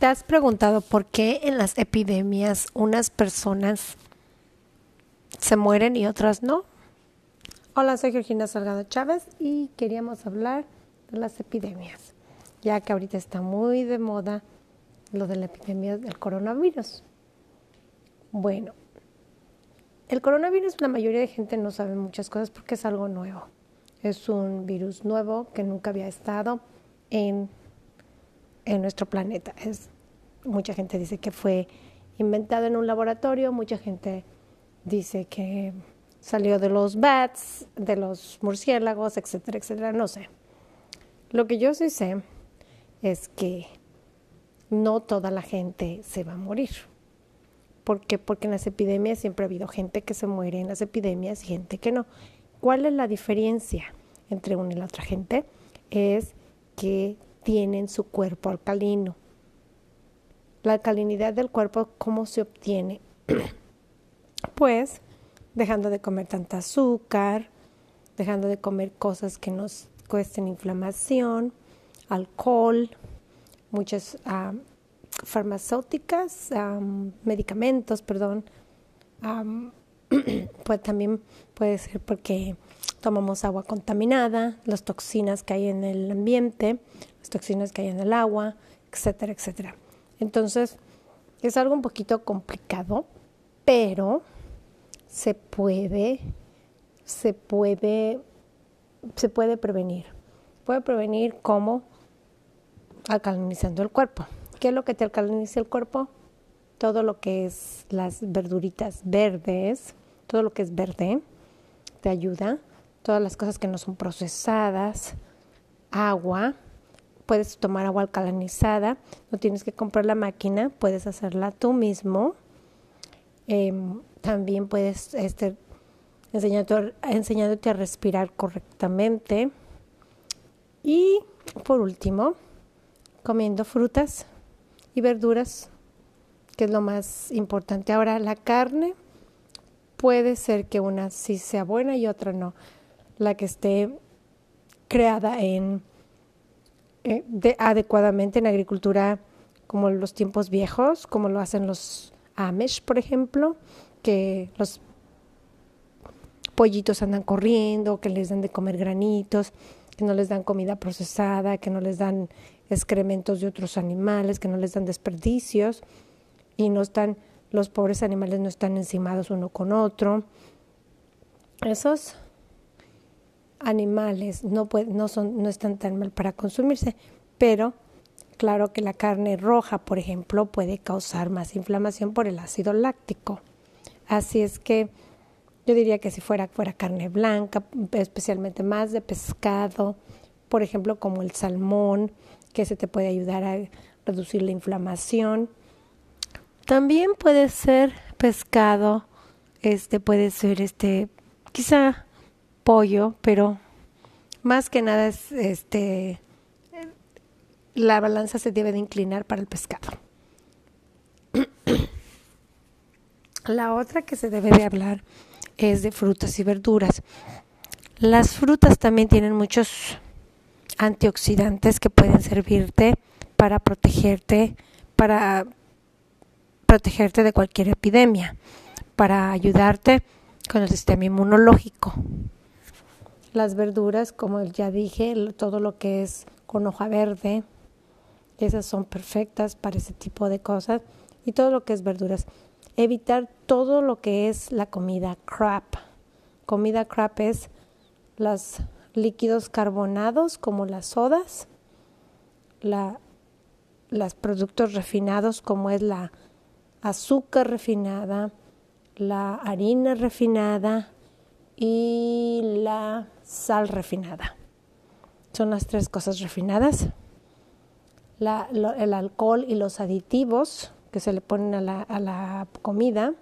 ¿Te has preguntado por qué en las epidemias unas personas se mueren y otras no? Hola, soy Georgina Salgado Chávez y queríamos hablar de las epidemias, ya que ahorita está muy de moda lo de la epidemia del coronavirus. Bueno, el coronavirus la mayoría de gente no sabe muchas cosas porque es algo nuevo. Es un virus nuevo que nunca había estado en en nuestro planeta. Es, mucha gente dice que fue inventado en un laboratorio, mucha gente dice que salió de los bats, de los murciélagos, etcétera, etcétera, no sé. Lo que yo sí sé es que no toda la gente se va a morir. ¿Por qué? Porque en las epidemias siempre ha habido gente que se muere en las epidemias y gente que no. ¿Cuál es la diferencia entre una y la otra gente? Es que tienen su cuerpo alcalino. La alcalinidad del cuerpo, ¿cómo se obtiene? pues dejando de comer tanta azúcar, dejando de comer cosas que nos cuesten inflamación, alcohol, muchas farmacéuticas, medicamentos, perdón. pues también puede ser porque tomamos agua contaminada, las toxinas que hay en el ambiente, las toxinas que hay en el agua, etcétera, etcétera. Entonces, es algo un poquito complicado, pero se puede, se puede, se puede prevenir. Puede prevenir como alcalinizando el cuerpo. ¿Qué es lo que te alcaliniza el cuerpo? Todo lo que es las verduritas verdes, todo lo que es verde, te ayuda. Todas las cosas que no son procesadas, agua, puedes tomar agua alcalinizada, no tienes que comprar la máquina, puedes hacerla tú mismo. Em, también puedes este, enseñándote a respirar correctamente. Y por último, comiendo frutas y verduras, que es lo más importante. Ahora, la carne puede ser que una sí sea buena y otra no. La que esté creada en eh, adecuadamente en agricultura como los tiempos viejos, como lo hacen los Amish, por ejemplo, que los pollitos andan corriendo, que les dan de comer granitos, que no les dan comida procesada, que no les dan excrementos de otros animales, que no les dan desperdicios y no están los pobres animales no están encimados uno con otro. Esos animales no, no, son, no están tan mal para consumirse, pero claro que la carne roja, por ejemplo, puede causar más inflamación por el ácido láctico. Así es que yo diría que si fuera, fuera carne blanca, especialmente más de pescado, por ejemplo, como el salmón, que se te puede ayudar a reducir la inflamación. También puede ser pescado, este puede ser este quizá pollo, pero más que nada es este la balanza se debe de inclinar para el pescado. La otra que se debe de hablar es de frutas y verduras. Las frutas también tienen muchos antioxidantes que pueden servirte para protegerte, para protegerte de cualquier epidemia, para ayudarte con el sistema inmunológico. Las verduras, como ya dije, todo lo que es con hoja verde, esas son perfectas para ese tipo de cosas. Y todo lo que es verduras. Evitar todo lo que es la comida crap. Comida crap es los líquidos carbonados como las sodas, la, los productos refinados como es la azúcar refinada, la harina refinada y la sal refinada. Son las tres cosas refinadas. el alcohol y los aditivos que se le ponen a la, a la comida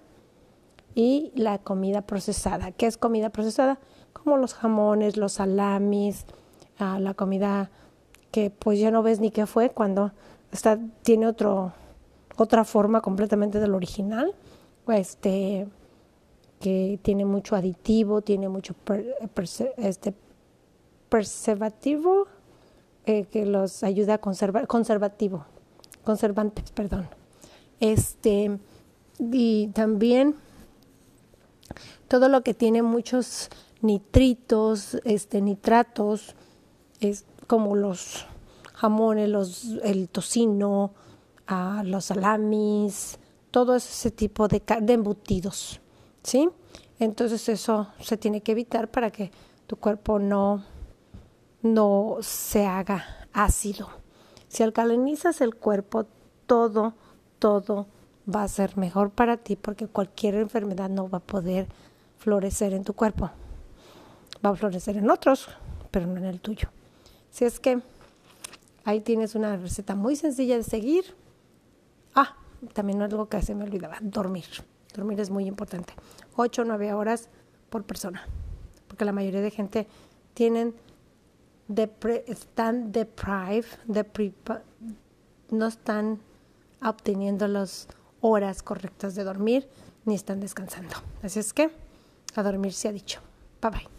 y la comida procesada. ¿Qué es comida procesada? Como los jamones, los salamis, ah, la comida que pues ya no ves ni qué fue cuando está, tiene otro, otra forma completamente del original. Este, que tiene mucho aditivo, tiene mucho este, preservativo eh, que los ayuda a conservar, conservativo, conservantes, perdón. Este, y también todo lo que tiene muchos nitritos, este, nitratos, es como los jamones, los, el tocino, ah, los salamis, todo ese tipo de, de embutidos, ¿sí? Entonces eso se tiene que evitar para que tu cuerpo no, no se haga ácido. Si alcalinizas el cuerpo, todo, todo va a ser mejor para ti porque cualquier enfermedad no va a poder florecer en tu cuerpo. Va a florecer en otros, pero no en el tuyo. Si es que ahí tienes una receta muy sencilla de seguir. Ah, también algo que se me olvidaba, dormir. Dormir es muy importante. 8 o 9 horas por persona. Porque la mayoría de gente tienen están deprived, no están obteniendo las horas correctas de dormir ni están descansando. Así es que a dormir se ha dicho. Bye bye.